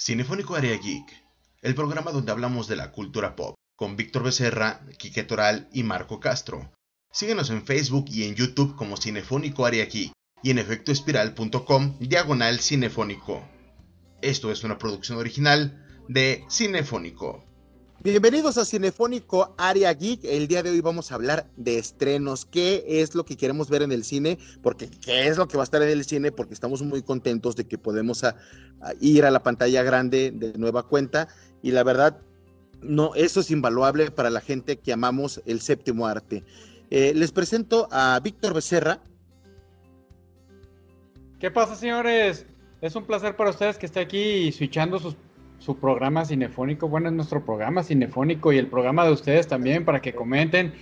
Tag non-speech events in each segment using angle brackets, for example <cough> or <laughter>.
Cinefónico Area Geek, el programa donde hablamos de la cultura pop, con Víctor Becerra, Quique Toral y Marco Castro. Síguenos en Facebook y en YouTube como Cinefónico Area Geek y en efectoespiral.com diagonal cinefónico. Esto es una producción original de Cinefónico. Bienvenidos a Cinefónico Área Geek. El día de hoy vamos a hablar de estrenos. ¿Qué es lo que queremos ver en el cine? Porque ¿qué es lo que va a estar en el cine? Porque estamos muy contentos de que podemos ir a la pantalla grande de nueva cuenta. Y la verdad, no, eso es invaluable para la gente que amamos el séptimo arte. Eh, les presento a Víctor Becerra. ¿Qué pasa, señores? Es un placer para ustedes que esté aquí switchando sus su programa cinefónico. Bueno, es nuestro programa cinefónico y el programa de ustedes también para que comenten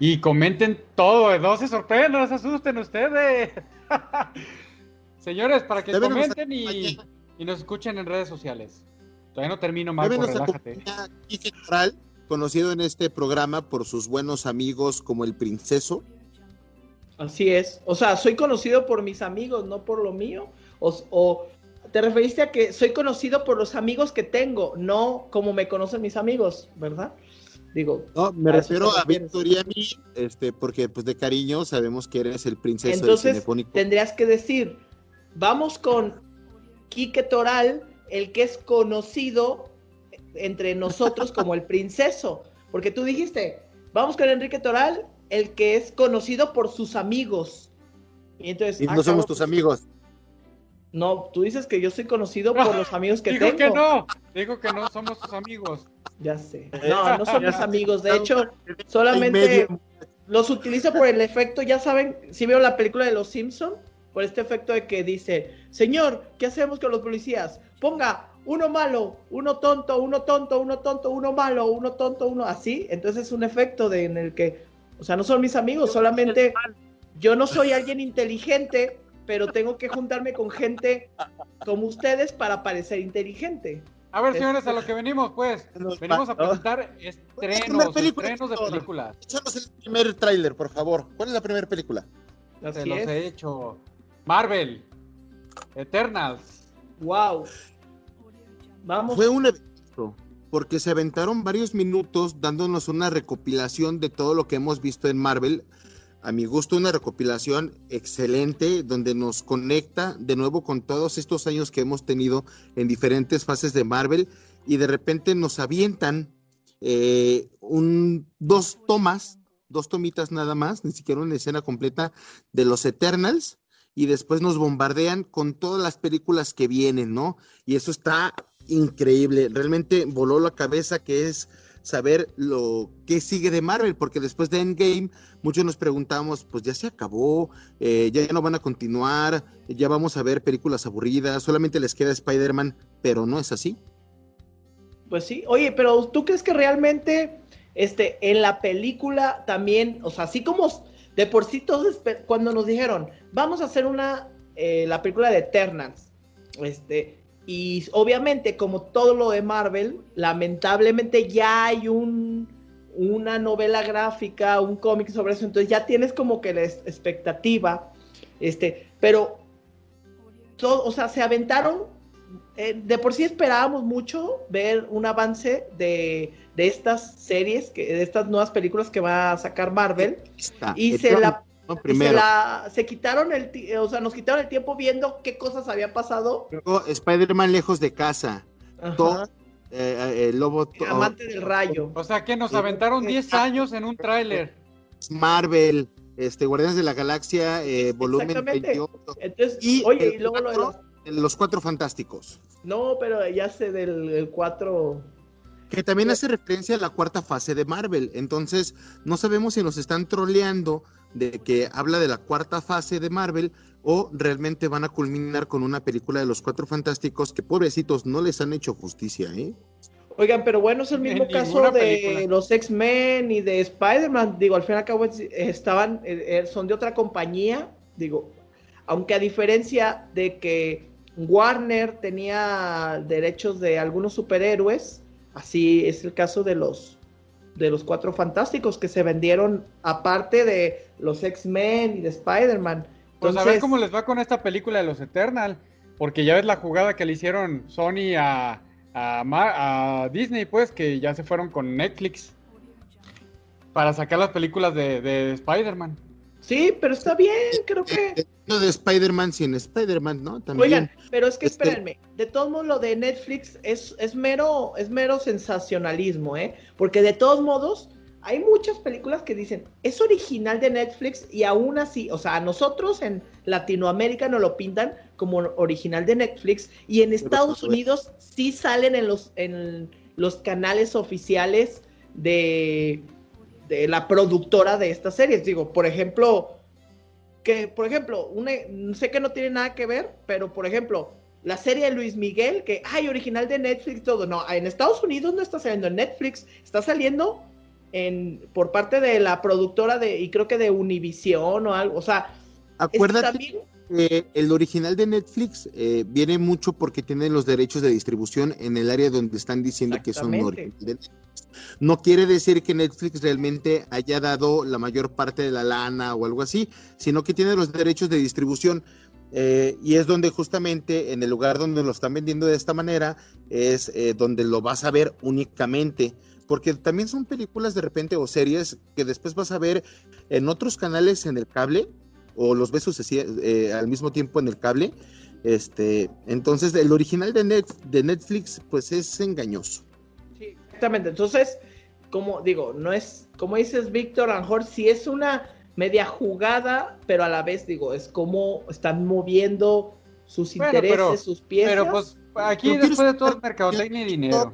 y comenten todo. No se sorprendan, no se asusten ustedes. <laughs> Señores, para que Deben comenten y, y, nos escuchen en redes sociales. Todavía no termino, Marco, relájate. Coral, conocido en este programa por sus buenos amigos como el Princeso. Así es. O sea, soy conocido por mis amigos, no por lo mío. O, o te referiste a que soy conocido por los amigos que tengo, no como me conocen mis amigos, ¿verdad? Digo. No, me refiero a Víctor y a mí, este, porque pues de cariño sabemos que eres el princeso Entonces, tendrías que decir, vamos con Quique Toral, el que es conocido entre nosotros como el princeso, porque tú dijiste, vamos con Enrique Toral, el que es conocido por sus amigos. Y entonces, y no somos tus amigos. No, tú dices que yo soy conocido por los <laughs> amigos que Digo tengo. que no, digo que no somos tus amigos. Ya sé. No, no somos amigos. De hecho, solamente los utilizo por el efecto, ya saben, si veo la película de Los Simpson, por este efecto de que dice, señor, ¿qué hacemos con los policías? Ponga uno malo, uno tonto, uno tonto, uno tonto, uno malo, uno tonto, uno así. Entonces es un efecto de, en el que, o sea, no son mis amigos, solamente yo no soy alguien inteligente pero tengo que juntarme con gente como ustedes para parecer inteligente. A ver, señores, a lo <laughs> que venimos, pues. Venimos a presentar estrenos, estrenos de películas. Échanos el primer tráiler, por favor. ¿Cuál es la primera película? Se los he hecho. Marvel. Eternals. Wow. Vamos. Fue un evento, porque se aventaron varios minutos dándonos una recopilación de todo lo que hemos visto en Marvel a mi gusto una recopilación excelente donde nos conecta de nuevo con todos estos años que hemos tenido en diferentes fases de Marvel y de repente nos avientan eh, un, dos tomas, dos tomitas nada más, ni siquiera una escena completa de los Eternals y después nos bombardean con todas las películas que vienen, ¿no? Y eso está increíble, realmente voló la cabeza que es saber lo que sigue de Marvel, porque después de Endgame muchos nos preguntamos, pues ya se acabó, eh, ya, no van a continuar, ya vamos a ver películas aburridas, solamente les queda Spider-Man, pero no es así. Pues sí, oye, pero ¿tú crees que realmente este, en la película también, o sea, así como de por sí todos, cuando nos dijeron, vamos a hacer una, eh, la película de Eternals, este, y obviamente, como todo lo de Marvel, lamentablemente ya hay un, una novela gráfica, un cómic sobre eso, entonces ya tienes como que la expectativa, este, pero, todo, o sea, se aventaron, eh, de por sí esperábamos mucho ver un avance de, de, estas series, que, de estas nuevas películas que va a sacar Marvel, y se la se, quitaron el, o sea, nos quitaron el tiempo viendo qué cosas había pasado. Spider-Man lejos de casa. Todo, eh, el lobo. Amante del rayo. O sea que nos aventaron 10 años en un tráiler. Marvel, este, Guardianes de la Galaxia, eh, volumen 28. Entonces, y, oye, y luego lo de los... cuatro fantásticos. No, pero ya sé del 4. Que también hace referencia a la cuarta fase de Marvel. Entonces, no sabemos si nos están troleando de que habla de la cuarta fase de Marvel o realmente van a culminar con una película de los Cuatro Fantásticos que pobrecitos no les han hecho justicia, ¿eh? Oigan, pero bueno, es el mismo caso de los X-Men y de Spider-Man. Digo, al fin y al cabo estaban, eh, eh, son de otra compañía. Digo, aunque a diferencia de que Warner tenía derechos de algunos superhéroes, así es el caso de los de los cuatro fantásticos que se vendieron aparte de los X-Men y de Spider-Man. Pues a ver cómo les va con esta película de los Eternal. porque ya ves la jugada que le hicieron Sony a, a, Disney, pues, que ya se fueron con Netflix para sacar las películas de, de Spider-Man. Sí, pero está bien, creo que. No de Spider-Man sin Spider-Man, ¿no? También. Oigan, pero es que este espérenme, de todos modos lo de Netflix es, es mero, es mero sensacionalismo, ¿eh? Porque de todos modos, hay muchas películas que dicen, es original de Netflix y aún así, o sea, a nosotros en Latinoamérica nos lo pintan como original de Netflix y en Estados Unidos sí salen en los, en los canales oficiales de, de la productora de estas series. Digo, por ejemplo, que, por ejemplo, sé que no tiene nada que ver, pero por ejemplo, la serie de Luis Miguel, que, hay original de Netflix, todo. No, en Estados Unidos no está saliendo en Netflix, está saliendo en, por parte de la productora de, y creo que de Univision o algo, o sea, acuérdate que el original de Netflix eh, viene mucho porque tiene los derechos de distribución en el área donde están diciendo que son originales. No quiere decir que Netflix realmente haya dado la mayor parte de la lana o algo así, sino que tiene los derechos de distribución. Eh, y es donde justamente en el lugar donde lo están vendiendo de esta manera es eh, donde lo vas a ver únicamente porque también son películas de repente o series que después vas a ver en otros canales en el cable o los ves eh, al mismo tiempo en el cable. Este, entonces el original de, Net, de Netflix pues es engañoso. Sí, exactamente. Entonces, como digo, no es, como dices Víctor, a lo mejor si es una media jugada, pero a la vez digo, es como están moviendo sus intereses, sus piezas. Pero pues aquí después de todo mercadotecnia y dinero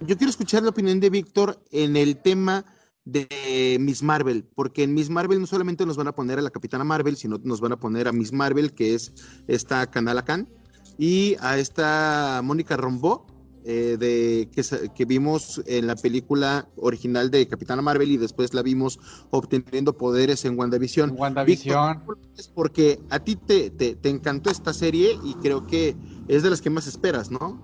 yo quiero escuchar la opinión de Víctor en el tema de Miss Marvel, porque en Miss Marvel no solamente nos van a poner a la Capitana Marvel, sino nos van a poner a Miss Marvel, que es esta Kanala Khan, y a esta Mónica Rombó, eh, de, que, que, vimos en la película original de Capitana Marvel y después la vimos obteniendo poderes en WandaVision. WandaVision. porque a ti te, te, te encantó esta serie y creo que es de las que más esperas, ¿no?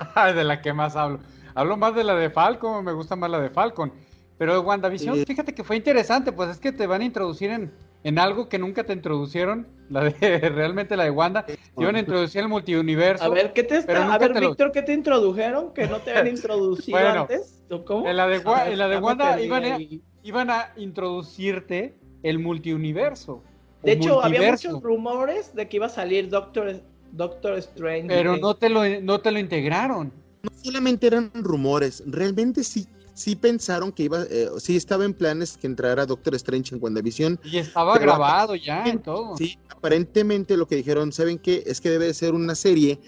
<laughs> de la que más hablo. Hablo más de la de Falcon, me gusta más la de Falcon. Pero WandaVision, fíjate que fue interesante, pues es que te van a introducir en, en algo que nunca te introducieron, <laughs> la de realmente la de Wanda, te iban a introducir el multiuniverso. A ver, ¿qué te está, a ver, Víctor, ¿qué te introdujeron? Que no te habían <laughs> introducido antes. ¿Cómo? En la de, en la de Wanda iban a, iban a introducirte el multiuniverso. De hecho, había muchos rumores de que iba a salir Doctor Doctor Strange. Pero no te lo, no te lo integraron. No solamente eran rumores, realmente sí, sí pensaron que iba, eh, sí estaba en planes que entrara Doctor Strange en WandaVision. Y estaba grabado ya en todo. Sí, aparentemente lo que dijeron, ¿saben qué? Es que debe ser una serie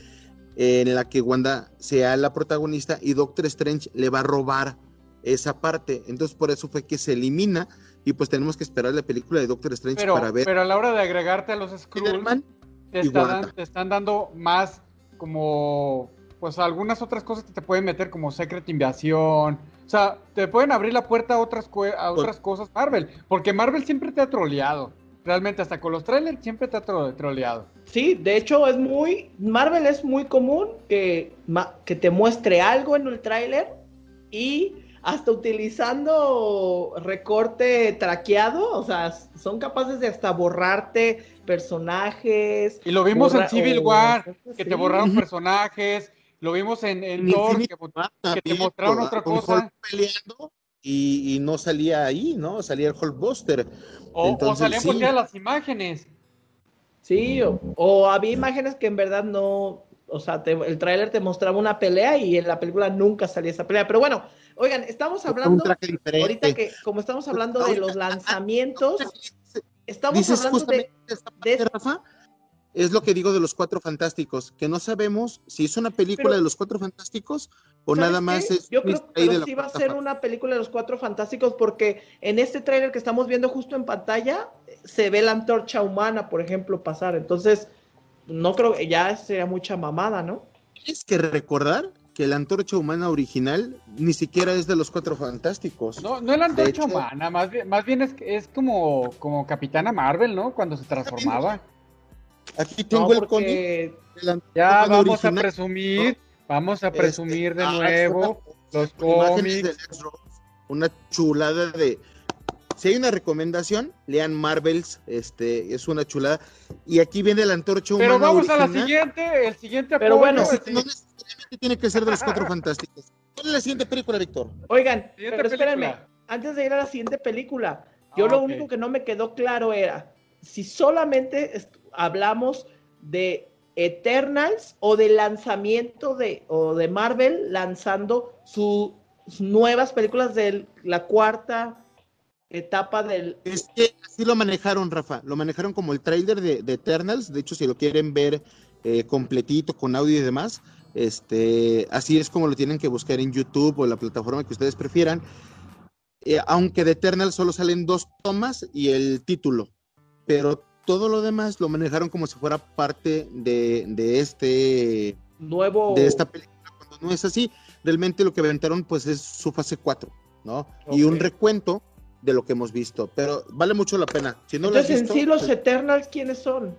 en la que Wanda sea la protagonista y Doctor Strange le va a robar esa parte. Entonces por eso fue que se elimina y pues tenemos que esperar la película de Doctor Strange para ver. Pero a la hora de agregarte a los Skrulls, te, están, dando más como, pues algunas otras cosas que te pueden meter como Secret Invasion. O sea, te pueden abrir la puerta a otras, a otras cosas Marvel. Porque Marvel siempre te ha troleado. Realmente, hasta con los trailers siempre te ha troleado. Sí, de hecho es muy, Marvel es muy común que, que te muestre algo en el trailer y hasta utilizando recorte traqueado, o sea, son capaces de hasta borrarte personajes. Y lo vimos en Civil War, que te borraron <laughs> personajes. Lo vimos en, en Thor, que, te mostraron otra cosa. Peleando y, no salía ahí, ¿no? Salía el Hulkbuster. O, o salían sí. las imágenes. Sí, o, había imágenes que en verdad no. O sea, el tráiler te mostraba una pelea y en la película nunca salía esa pelea. Pero bueno, oigan, estamos hablando. Ahorita que, como estamos hablando de los lanzamientos. <laughs> Estamos hablando de, Rafa, es lo que digo de los Cuatro Fantásticos, que no sabemos si es una película de los Cuatro Fantásticos o nada más es. Yo creo que sí va a ser una película de los Cuatro Fantásticos porque en este tráiler que estamos viendo justo en pantalla se ve la antorcha humana, por ejemplo, pasar. Entonces, no creo que ya sería mucha mamada, ¿no? Tienes que recordar que la antorcha humana original ni siquiera es de los cuatro fantásticos. No, no es la antorcha humana, más bien, más bien es, es como, como Capitana Marvel, ¿no? Cuando se transformaba. Aquí tengo el cómic. Ya vamos a presumir, vamos a este, presumir de ah, nuevo los cómics. una chulada de si hay una recomendación, lean Marvels, este, es una chulada. Y aquí viene la antorcha humana. Pero vamos a la siguiente, el siguiente Pero bueno, no necesariamente tiene que ser de los cuatro <laughs> fantásticos. ¿Cuál es la siguiente película, Víctor? Oigan, pero espérenme, antes de ir a la siguiente película, yo ah, lo único que no me quedó claro era si solamente hablamos de Eternals o del lanzamiento de, o de Marvel lanzando sus nuevas películas de la cuarta etapa del... Es que así lo manejaron, Rafa, lo manejaron como el trailer de, Eternals, de hecho si lo quieren ver eh, completito con audio y demás, este, así es como lo tienen que buscar en YouTube o la plataforma que ustedes prefieran. Eh, aunque de Eternals solo salen dos tomas y el título, pero todo lo demás lo manejaron como si fuera parte de, este nuevo de esta película cuando no es así. Realmente lo que aventaron pues es su fase 4 no y un recuento de lo que hemos visto pero vale mucho la pena. Si no entonces en sí los pues Eternals quiénes son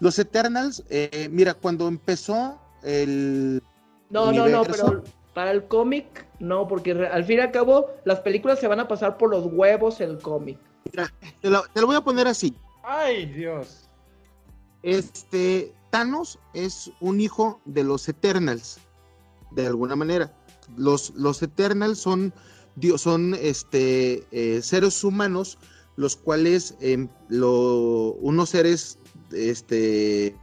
los Eternals eh, mira cuando empezó el no no no pero para el cómic no porque al fin y al cabo las películas se van a pasar por los huevos el cómic. Mira, te lo voy a poner así. Ay, Dios. Este, Thanos es un hijo de los Eternals, de alguna manera. Los, los Eternals son, son este, eh, seres humanos, los cuales, em, unos seres este,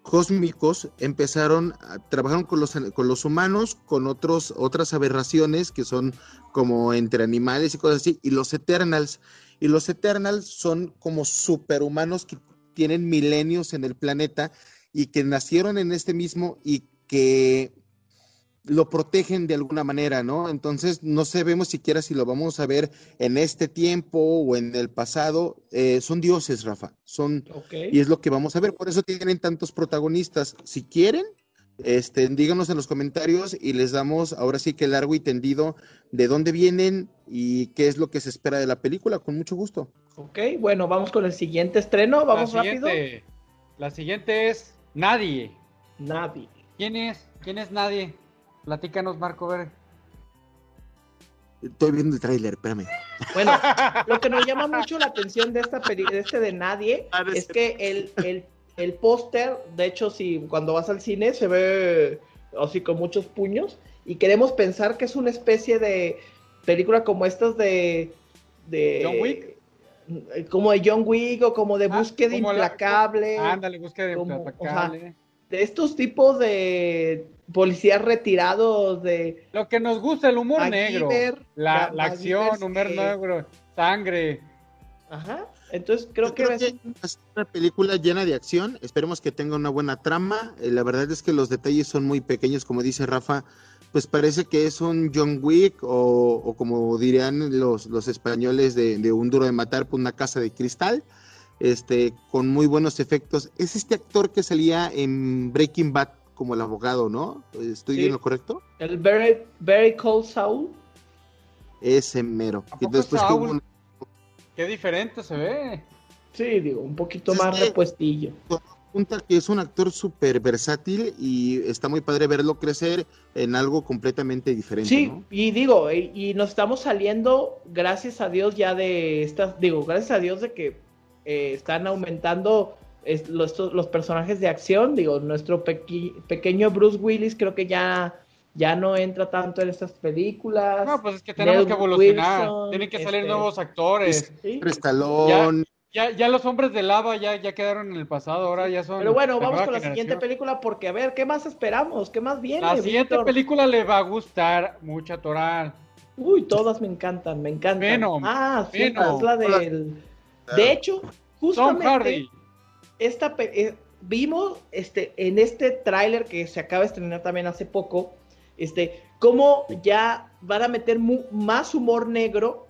cósmicos empezaron a trabajar con los, con los humanos, con otros, otras aberraciones que son como entre animales y cosas así, y los Eternals y los Eternals son como superhumanos que tienen milenios en el planeta y que nacieron en este mismo y que lo protegen de alguna manera, ¿no? Entonces no sabemos siquiera si lo vamos a ver en este tiempo o en el pasado. Eh, son dioses, Rafa. Son y es lo que vamos a ver. Por eso tienen tantos protagonistas. Si quieren, este, díganos en los comentarios y les damos ahora sí que largo y tendido de dónde vienen y qué es lo que se espera de la película, con mucho gusto. Ok, bueno, vamos con el siguiente estreno, vamos rápido. La siguiente es Nadie. Nadie. ¿Quién es? ¿Quién es Nadie? Platícanos, Marco, ver. Estoy viendo el tráiler, espérame. Bueno, <laughs> lo que nos llama mucho la atención de esta película, de este de Nadie, es que el, el el póster, de hecho, si cuando vas al cine se ve así con muchos puños y queremos pensar que es una especie de película como estas de... de John Wick. Como de John Wick o como de ah, búsqueda implacable. ándale, búsqueda implacable. de estos tipos de policías retirados de... Lo que nos gusta, el humor negro. La, la acción, humor negro, sangre. Ajá. Entonces creo, que, es una película llena de acción. Esperemos que tenga una buena trama. Eh, la verdad es que los detalles son muy pequeños, como dice Rafa. Pues parece que es un John Wick o, como dirían los, los españoles de, un duro de matar por una casa de cristal, este, con muy buenos efectos. Es este actor que salía en Breaking Bad como el abogado, ¿no? ¿Estoy bien lo correcto? El Very, very Cold Saul. Ese mero. Y después Saul? Qué diferente se ve. Sí, digo, un poquito más repuestillo. Punta que es un actor súper versátil y está muy padre verlo crecer en algo completamente diferente. Sí, y digo, y, nos estamos saliendo, gracias a Dios, ya de estas, digo, gracias a Dios de que eh, están aumentando los, los, personajes de acción. Digo, nuestro pequeño Bruce Willis creo que ya ya no entra tanto en estas películas. No, pues es que tenemos que evolucionar. Tienen que salir este, nuevos actores. ¿sí? Ya, ya, los hombres de lava ya, ya quedaron en el pasado, ahora ya son. Pero bueno, vamos con la siguiente película porque a ver, ¿qué más esperamos? ¿Qué más viene? La siguiente película le va a gustar mucho a Toral. Uy, todas me encantan, me encantan. Venom. Ah, sí, es la del. De hecho, justamente. Esta eh, vimos este en este tráiler que se acaba de estrenar también hace poco este, cómo ya van a meter más humor negro,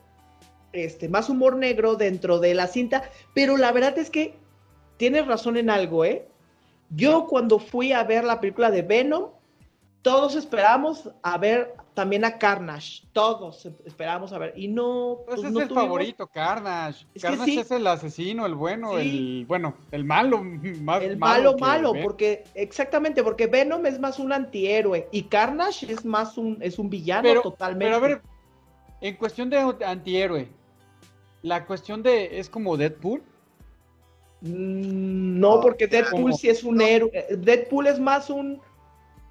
este, más humor negro dentro de la cinta, pero la verdad es que tienes razón en algo, ¿eh? Yo cuando fui a ver la película de Venom, todos esperamos a ver también a Carnage, todos esperamos a ver, y no... Pues, pues es el favorito, Carnage. Carnage es el asesino, el bueno, el bueno, el malo, <laughs> más El malo, malo, porque, exactamente, porque Venom es más un antihéroe, y Carnage es más un, es un villano totalmente. Pero a ver, en cuestión de antihéroe, la cuestión de es como Deadpool. Mm, no, porque Deadpool sí es un héroe. Deadpool es más un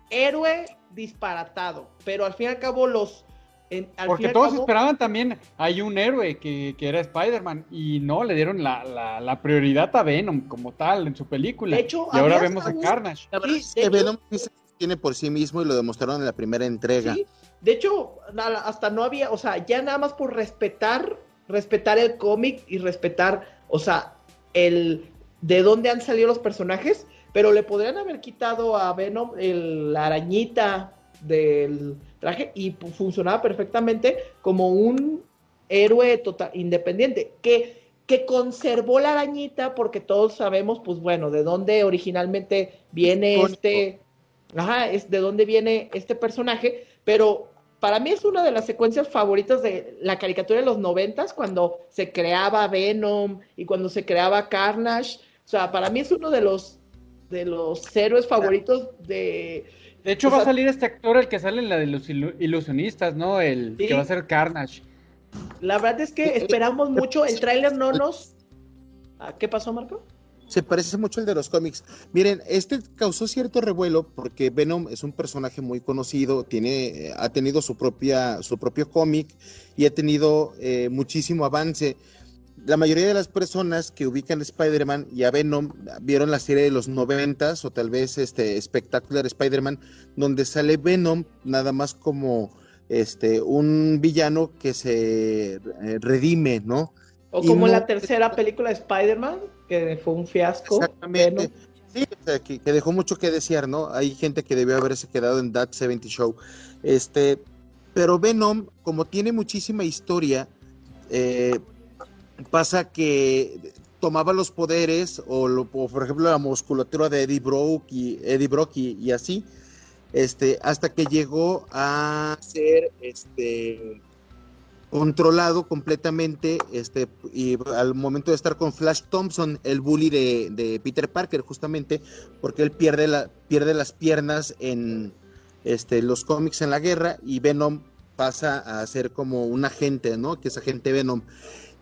héroe disparatado, pero al fin y al cabo los... porque todos esperaban también, hay un héroe que, era Spider-Man y no, le dieron la, prioridad a Venom como tal en su película. y ahora vemos a Carnage. Venom tiene por sí mismo y lo demostraron en la primera entrega. De hecho, hasta no había, o sea, ya nada más por respetar, respetar el cómic y respetar, o sea, el de dónde han salido los personajes, pero le podrían haber quitado a Venom el, la arañita del traje y funcionaba perfectamente como un héroe total independiente que que conservó la arañita porque todos sabemos pues bueno de dónde originalmente viene este ajá es de dónde viene este personaje pero para mí es una de las secuencias favoritas de la caricatura de los noventas, cuando se creaba Venom y cuando se creaba Carnage. O sea, para mí es uno de los de los héroes favoritos de. De hecho, va a salir este actor, el que sale en la de los ilusionistas, ¿no? El que va a ser Carnage. La verdad es que esperamos mucho. El tráiler no nos. ¿Qué pasó, Marco? Se parece mucho al de los cómics. Miren, este causó cierto revuelo porque Venom es un personaje muy conocido, tiene, eh, ha tenido su propia, su propio cómic y ha tenido eh, muchísimo avance. La mayoría de las personas que ubican a Spider-Man y a Venom vieron la serie de los noventas o tal vez este Spectacular Spider-Man, donde sale Venom nada más como este un villano que se eh, redime, ¿no? O como la tercera película de Spider-Man, que fue un fiasco. Exactamente. Sí, que, dejó mucho que desear, ¿no? Hay gente que debió haberse quedado en That 70 Show. Este, pero Venom, como tiene muchísima historia, eh, pasa que tomaba los poderes, o, por ejemplo la musculatura de Eddie Brock y, Eddie Brock y, así, este, hasta que llegó a ser este controlado completamente este y al momento de estar con Flash Thompson el bully de, Peter Parker justamente porque él pierde la pierde las piernas en este los cómics en la guerra y Venom pasa a ser como un agente no que es agente Venom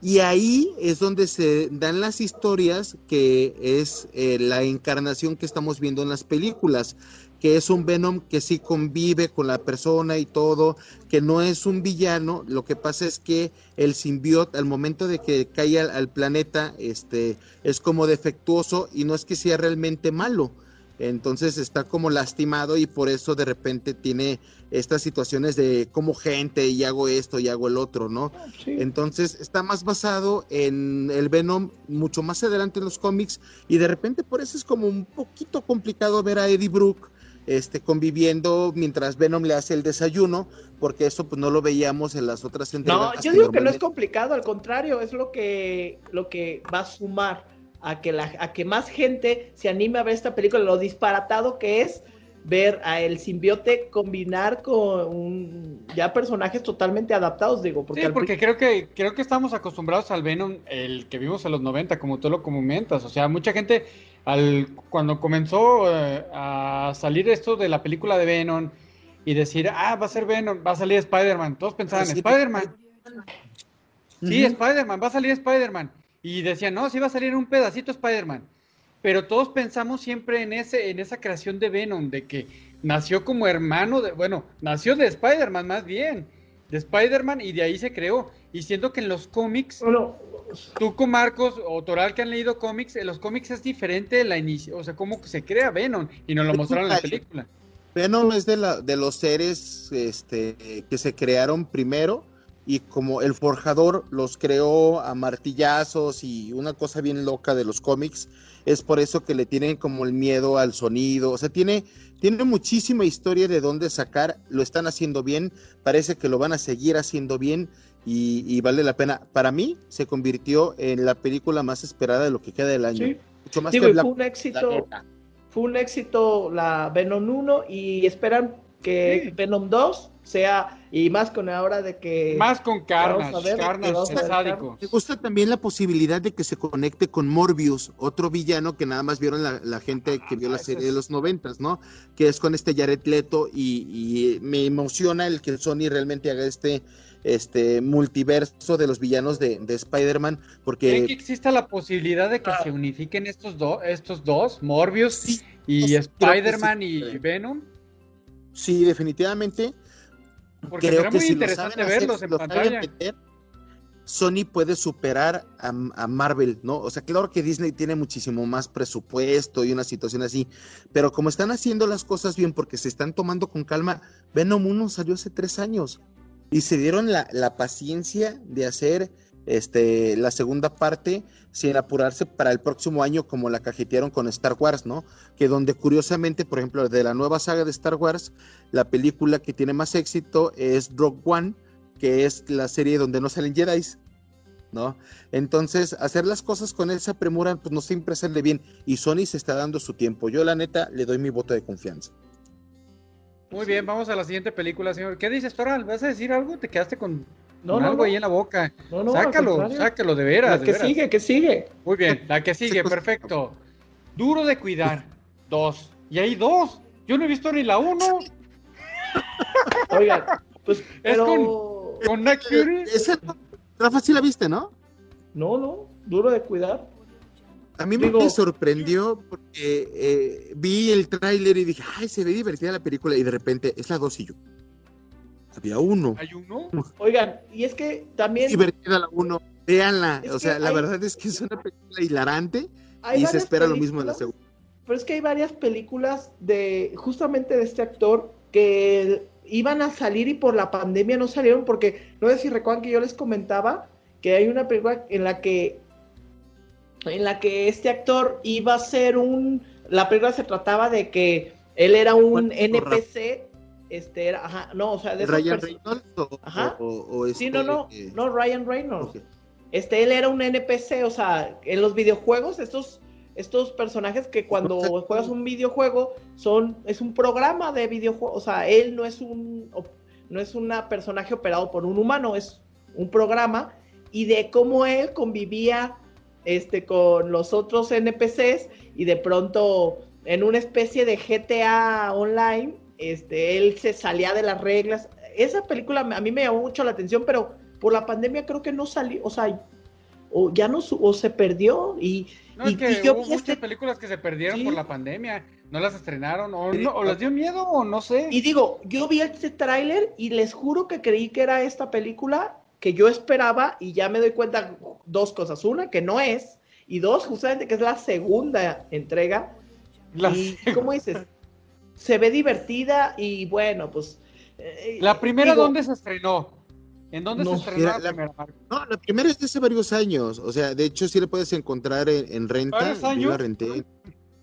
y ahí es donde se dan las historias que es eh, la encarnación que estamos viendo en las películas que es un Venom que sí convive con la persona y todo, que no es un villano, lo que pasa es que el simbiote al momento de que cae al, planeta este es como defectuoso y no es que sea realmente malo. Entonces está como lastimado y por eso de repente tiene estas situaciones de como gente y hago esto y hago el otro, ¿no? Entonces está más basado en el Venom mucho más adelante en los cómics y de repente por eso es como un poquito complicado ver a Eddie Brooke este, conviviendo mientras Venom le hace el desayuno, porque eso pues no lo veíamos en las otras entregas. No, yo digo que no es complicado, al contrario, es lo que, lo que va a sumar a que, la, a que más gente se anime a ver esta película, lo disparatado que es ver a el simbiote combinar con ya personajes totalmente adaptados, digo. Porque sí, porque creo que creo que estamos acostumbrados al Venom, el que vimos en los 90, como tú lo comentas. O sea, mucha gente al, cuando comenzó eh, a salir esto de la película de Venom y decir, ah, va a ser Venom, va a salir Spider-Man, todos pensaban, Spider-Man. Sí, Spider-Man, va a salir Spider-Man. Y decían, no, sí va a salir un pedacito Spider-Man. Pero todos pensamos siempre en, ese, en esa creación de Venom, de que nació como hermano de, bueno, nació de Spider-Man más bien, de Spider-Man y de ahí se creó. Y siento que en los cómics, tú con Marcos o Toral que han leído cómics, en los cómics es diferente la inicio, o sea, cómo se crea Venom y nos lo mostraron en la película. Venom es de, la, de los seres este, que se crearon primero y como el forjador los creó a martillazos y una cosa bien loca de los cómics, es por eso que le tienen como el miedo al sonido, o sea, tiene, tiene muchísima historia de dónde sacar, lo están haciendo bien, parece que lo van a seguir haciendo bien y, vale la pena. Para mí se convirtió en la película más esperada de lo que queda del año. Mucho más fue un éxito. Fue un éxito la Venom 1 y esperan que Venom 2 sea, y más con ahora de que... Más con Carnage, Carnage sádico. Me gusta también la posibilidad de que se conecte con Morbius, otro villano que nada más vieron la, gente que vio la ah, serie de los noventas, ¿no? Que es con este Jared Leto y, me emociona el que Sony realmente haga este este multiverso de los villanos de, Spider-Man porque ¿Creen que exista la posibilidad de que ah. se unifiquen estos dos estos dos Morbius y Spider-Man y Venom Sí, definitivamente. Porque Creo que muy si interesante verlos en pantalla. Sony puede superar a, Marvel, ¿no? O sea, claro que Disney tiene muchísimo más presupuesto y una situación así, pero como están haciendo las cosas bien porque se están tomando con calma, Venom 1 salió hace tres años y se dieron la, la paciencia de hacer este, la segunda parte sin apurarse para el próximo año como la cajetearon con Star Wars, ¿no? Que donde curiosamente, por ejemplo, de la nueva saga de Star Wars, la película que tiene más éxito es Rogue One, que es la serie donde no salen Jedi, ¿no? Entonces, hacer las cosas con esa premura, pues no siempre sale bien. Y Sony se está dando su tiempo. Yo, la neta, le doy mi voto de confianza. Muy bien, vamos a la siguiente película, señor. ¿Qué dices, Toral? ¿Vas a decir algo? ¿Te quedaste con no, no, algo ahí en la boca. No, no, sácalo, sácalo, de veras. La que sigue, que sigue. Muy bien, la que <laughs> sigue, perfecto. Duro de cuidar, dos. Y hay dos. Yo no he visto ni la uno. <laughs> Oigan, pues, pero... Es con, con Nick Fury. Rafa, sí la viste, ¿no? No, no, duro de cuidar. A mí me sorprendió porque eh, vi el tráiler y dije, ay, se ve divertida la película y de repente es la dos y yo. Había uno. ¿Hay uno? Oigan, y es que también. Divertida la uno. Véanla. o sea, la verdad es que es una película hilarante y se espera lo mismo de la segunda. Pero es que hay varias películas de justamente de este actor que iban a salir y por la pandemia no salieron porque no sé si recuerdan que yo les comentaba que hay una película en la que en la que este actor iba a ser un la película se trataba de que él era un NPC este era, ajá, no, o sea, de Ryan Reynolds o, ajá. sí, no, no, no, Ryan Reynolds. Este, él era un NPC, o sea, en los videojuegos, estos, estos personajes que cuando juegas un videojuego son, es un programa de videojuego, o sea, él no es un, no es un personaje operado por un humano, es un programa, y de cómo él convivía este, con los otros NPCs y de pronto en una especie de GTA online este, él se salía de las reglas. Esa película a mí me llamó mucho la atención, pero por la pandemia creo que no salió, o sea, o ya no, o se perdió y... No, es que hubo muchas este películas que se perdieron por la pandemia, no las estrenaron, o, no, o les dio miedo, o no sé. Y digo, yo vi este tráiler y les juro que creí que era esta película que yo esperaba y ya me doy cuenta dos cosas. Una, que no es, y dos, justamente que es la segunda entrega. y, ¿cómo dices? Se ve divertida y bueno, pues... Eh, ¿La primera dónde se estrenó? ¿En dónde se estrenó la, primera? No, la primera es de hace varios años, o sea, de hecho sí la puedes encontrar en, renta. ¿Varios años? Yo la renté,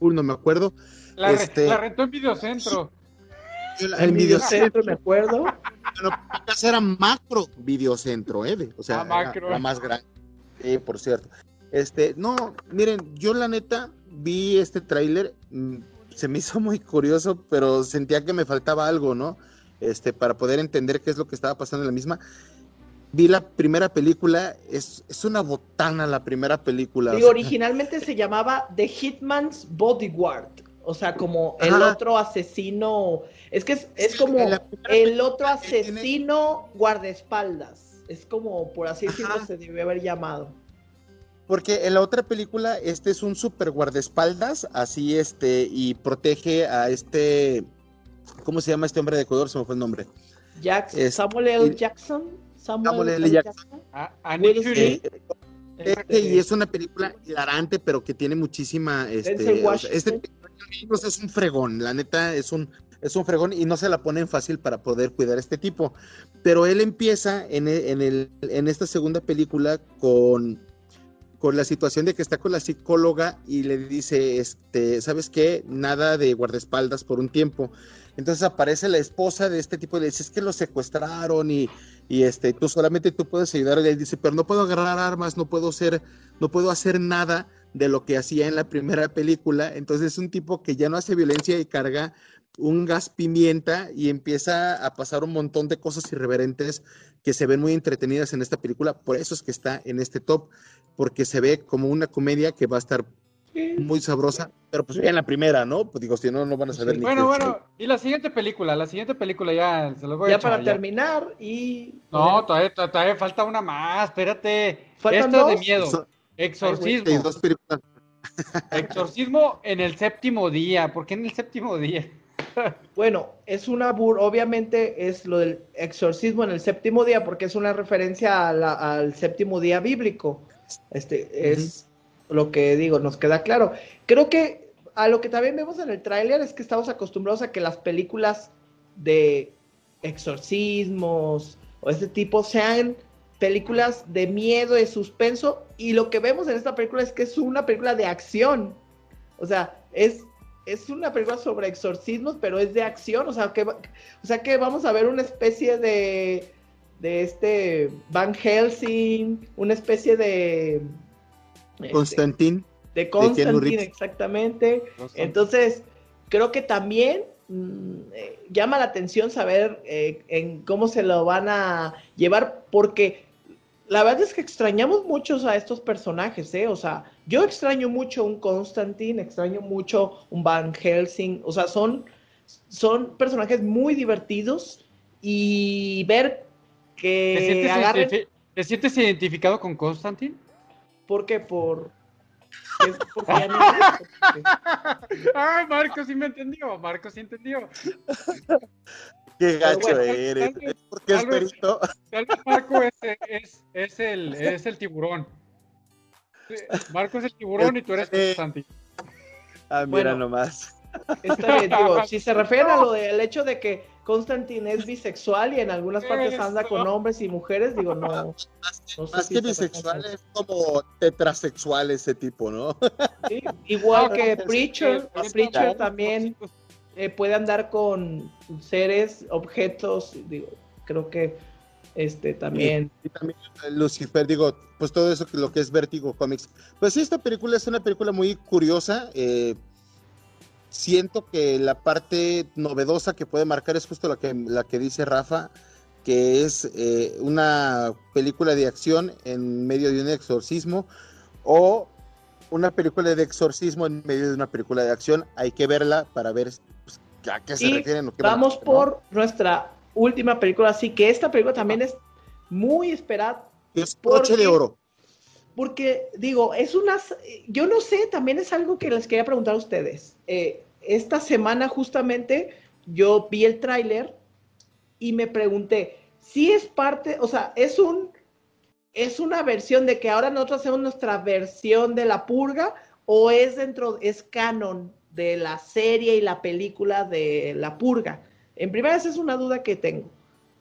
no me acuerdo. La, este, la rentó en Videocentro. en Videocentro, me acuerdo. <laughs> Bueno, casa era Macro Videocentro, ¿eh? O sea, ah, la más grande. por cierto. Este, no, miren, yo la neta vi este tráiler, mm, se me hizo muy curioso, pero sentía que me faltaba algo, ¿no? Este, para poder entender qué es lo que estaba pasando en la misma. Vi la primera película, es, es una botana la primera película. Y originalmente se llamaba The Hitman's Bodyguard, o sea, como el otro asesino, es que es, como el otro asesino guardaespaldas, es como, por así decirlo, se debe haber llamado. Porque en la otra película, este es un super guardaespaldas, así este, y protege a este. ¿Cómo se llama este hombre de Ecuador? Se me fue el nombre. Jackson, Samuel L. Jackson. Samuel, L. Jackson. Ah, eh, este, y es una película hilarante, pero que tiene muchísima. Este, este es un fregón, la neta es un, es un fregón y no se la ponen fácil para poder cuidar a este tipo. Pero él empieza en, en, el, en esta segunda película con con la situación de que está con la psicóloga y le dice, este, ¿sabes qué? Nada de guardaespaldas por un tiempo. Entonces aparece la esposa de este tipo y le dice, es que lo secuestraron y, y este, tú solamente tú puedes ayudar. Y dice, pero no puedo agarrar armas, no puedo ser, no puedo hacer nada de lo que hacía en la primera película. Entonces es un tipo que ya no hace violencia y carga un gas pimienta y empieza a pasar un montón de cosas irreverentes que se ven muy entretenidas en esta película. Por eso es que está en este top, porque se ve como una comedia que va a estar muy sabrosa, pero pues en la primera, ¿no? Pues digo, si no, no van a saber ni Bueno, bueno, y la siguiente película, la siguiente película ya se los voy ya a para terminar y... No, todavía, todavía, falta una más, espérate. Esta de miedo. Exorcismo. <laughs> Exorcismo en el séptimo día. ¿Por qué en el séptimo día? <laughs> bueno, es una bur, obviamente es lo del exorcismo en el séptimo día, porque es una referencia al séptimo día bíblico. Este es lo que digo, nos queda claro. Creo que a lo que también vemos en el tráiler es que estamos acostumbrados a que las películas de exorcismos o este tipo sean películas de miedo, de suspenso, y lo que vemos en esta película es que es una película de acción. O sea, es es una película sobre exorcismos, pero es de acción, o sea que, o sea que vamos a ver una especie de, de este Van Helsing, una especie de... Este, Constantin. de Constantin, exactamente. Entonces, creo que también mm, eh, llama la atención saber eh, en cómo se lo van a llevar, porque la verdad es que extrañamos mucho a estos personajes, ¿eh? O sea, yo extraño mucho un Constantine, extraño mucho un Van Helsing, o sea, son, son personajes muy divertidos y ver que ¿Te sientes, identificado con Constantine? ¿Por qué? Por... <laughs> ah, Marco sí me entendió, Marco sí entendió. Qué gacho eres. porque es perito. Marco es, es, es, el, es el tiburón. Marco es el tiburón y tú eres Constantino. Ah, mira nomás. Está bien, digo, <laughs> si se refiere a lo del hecho de que Constantine es bisexual y en algunas partes anda con hombres y mujeres, digo, no. <laughs> más que bisexual es como tetrasexual ese tipo, ¿no? <laughs> Sí, igual que Preacher, Preacher también eh, puede andar con seres, objetos, digo, creo que este también. Y, también eh, Lucifer, digo, pues todo eso, lo que es Vértigo Comics. Pues sí, esta película es una película muy curiosa. Eh, siento que la parte novedosa que puede marcar es justo la que, la que dice Rafa, que es una película de acción en medio de un exorcismo o una película de exorcismo en medio de una película de acción. Hay que verla para ver ¿A qué se refieren? vamos por nuestra última película, así que esta película también es muy esperada. Es Noche de Oro. Porque, digo, es una... Yo no sé, también es algo que les quería preguntar a ustedes. Eh, esta semana justamente yo vi el tráiler y me pregunté, si es parte, o sea, es un... Es una versión de que ahora nosotros hacemos nuestra versión de la purga o es dentro, es canon de la serie y la película de La Purga. En primera esa es una duda que tengo,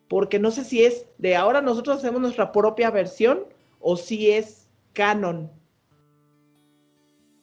porque no sé si es de ahora nosotros hacemos nuestra propia versión o si es canon.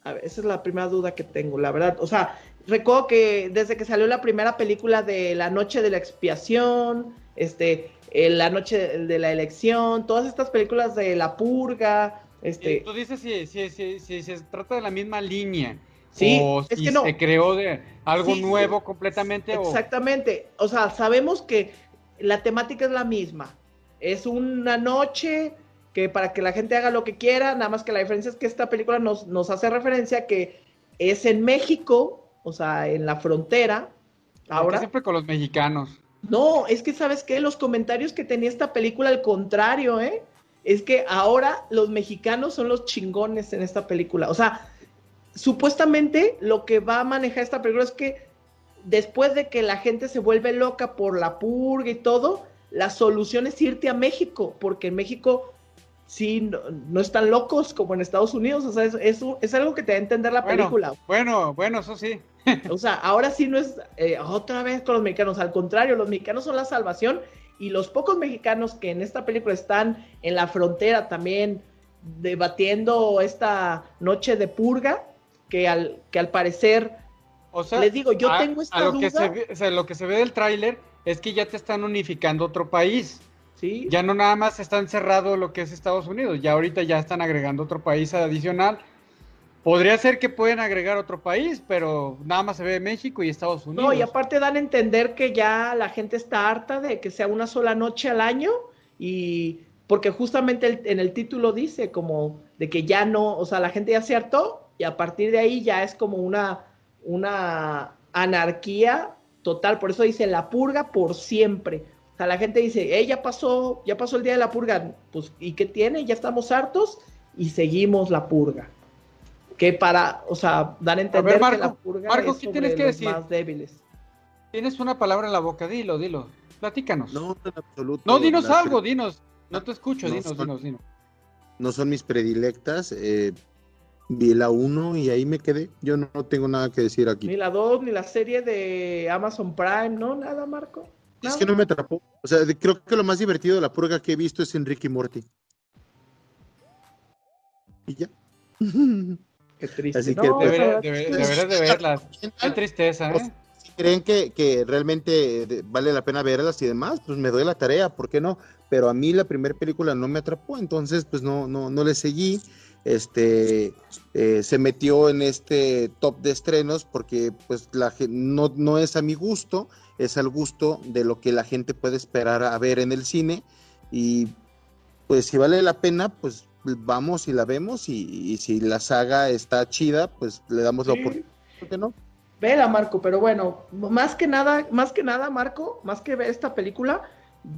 A ver, esa es la primera duda que tengo, la verdad. O sea, recuerdo que desde que salió la primera película de La Noche de la Expiación, este, eh, La Noche de la Elección, todas estas películas de La Purga, este... Tú dices si, si, si, si se trata de la misma línea Sí, es que no. Se creó de algo nuevo completamente. Exactamente. O... sea, sabemos que la temática es la misma. Es una noche que para que la gente haga lo que quiera, nada más que la diferencia es que esta película nos, nos hace referencia que es en México, o sea, en la frontera. Ahora siempre con los mexicanos. No, es que sabes qué, los comentarios que tenía esta película, al contrario, ¿eh? Es que ahora los mexicanos son los chingones en esta película. O sea, supuestamente lo que va a manejar esta película es que después de que la gente se vuelve loca por la purga y todo, la solución es irte a México, porque en México sí no, están locos como en Estados Unidos, o sea, es, es, algo que te da a entender la película. Bueno, bueno, eso sí. <laughs> o sea, ahora sí no es eh, otra vez con los mexicanos, al contrario, los mexicanos son la salvación y los pocos mexicanos que en esta película están en la frontera también debatiendo esta noche de purga, que al, que al parecer, o sea, les digo, yo tengo esta lo duda. Que se ve, o sea, lo que se ve del tráiler es que ya te están unificando otro país. ¿Sí? Ya no nada más está encerrado lo que es Estados Unidos, ya ahorita ya están agregando otro país adicional. Podría ser que pueden agregar otro país, pero nada más se ve México y Estados Unidos. No, y aparte dan a entender que ya la gente está harta de que sea una sola noche al año y porque justamente en el título dice como de que ya no, o sea, la gente ya se hartó y a partir de ahí ya es como una, una anarquía total, por eso dice la purga por siempre. O sea, la gente dice, eh, ya pasó, ya pasó el día de la purga, pues, ¿y qué tiene? Ya estamos hartos y seguimos la purga que para, o sea, dan a entender Marco, que la purga Marco, es ¿qué tienes que decir? más débiles. Tienes una palabra en la boca, dilo, dilo. Platícanos. No, en absoluto. No, dinos algo, dinos. No te escucho, no dinos, son, dinos, dinos. No son mis predilectas. Eh, vi la 1 y ahí me quedé. Yo no, no, tengo nada que decir aquí. Ni la 2, ni la serie de Amazon Prime, ¿no? Nada, Marco. Es que no me atrapó. O sea, creo que lo más divertido de la purga que he visto es Enrique y Morty. Y ya. <laughs> Qué triste. Así no, que, deberías de, de, verlas. <laughs> Qué tristeza, ¿eh? Si creen que, que, realmente vale la pena verlas y demás, pues me doy la tarea, ¿por qué no? Pero a mí la primera película no me atrapó, entonces pues no, no, no le seguí. Este eh, se metió en este top de estrenos porque pues la no, no es a mi gusto, es al gusto de lo que la gente puede esperar a ver en el cine. Y pues si vale la pena, pues vamos y la vemos y, y, si la saga está chida, pues le damos sí. la oportunidad. ¿Por qué no? Vela, Marco, pero bueno, más que nada, más que nada, Marco, más que ver esta película,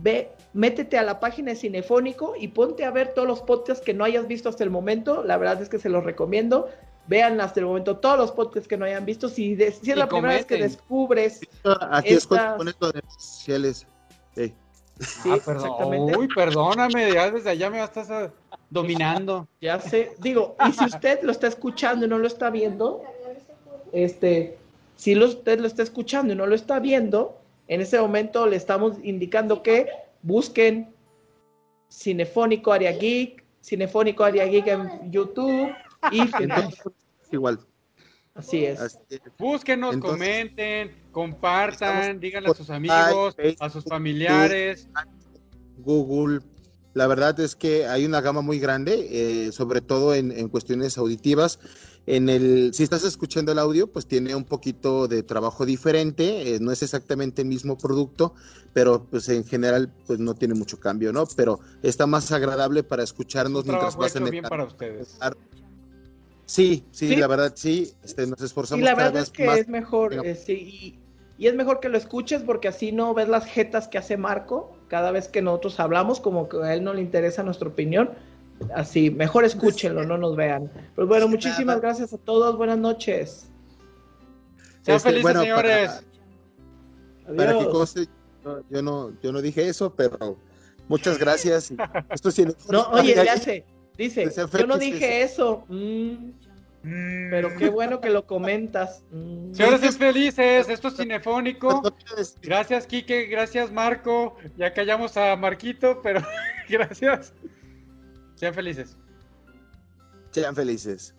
ve, métete a la página de Cinefónico y ponte a ver todos los podcasts que no hayas visto hasta el momento. La verdad es que se los recomiendo. Vean hasta el momento todos los podcasts que no hayan visto. Si, de, si es la primera vez que descubres. Aquí es cuando pones redes sociales. Sí. Sí, ah, perdón. Uy, perdóname, ya desde allá me estás a... dominando. Ya sé, digo, y si usted lo está escuchando y no lo está viendo, este, si lo, usted lo está escuchando y no lo está viendo, en ese momento le estamos indicando que busquen Cinefónico Área Geek, Cinefónico Área Geek en YouTube y <laughs> igual. Así es. Así es. Búsquenos, Entonces, comenten, compartan, díganle a sus amigos, Facebook, a sus familiares. Google. La verdad es que hay una gama muy grande, eh, sobre todo en, en, cuestiones auditivas. En el, si estás escuchando el audio, pues tiene un poquito de trabajo diferente, eh, no es exactamente el mismo producto, pero pues en general pues no tiene mucho cambio, ¿no? Pero está más agradable para escucharnos mientras vas en el bien para ustedes. Sí, sí, sí, la verdad sí, este, nos esforzamos. Y la verdad es que más... es mejor, eh, sí, y, y, es mejor que lo escuches porque así no ves las jetas que hace Marco cada vez que nosotros hablamos, como que a él no le interesa nuestra opinión. Así, mejor escúchenlo, no nos vean. Pues bueno, muchísimas gracias a todos, buenas noches. Sean este, felices, bueno, señores. Para, para que conste, yo no, yo no dije eso, pero muchas gracias. Esto sí, <laughs> no, oye, ya sé. Dice, yo no dije eso. Mm, mm, pero qué bueno que lo comentas. Mm. Señores felices, <laughs> esto es cinefónico. Gracias, Quique, gracias, Marco. Ya callamos a Marquito, pero <laughs> gracias. Sean felices. Sean felices.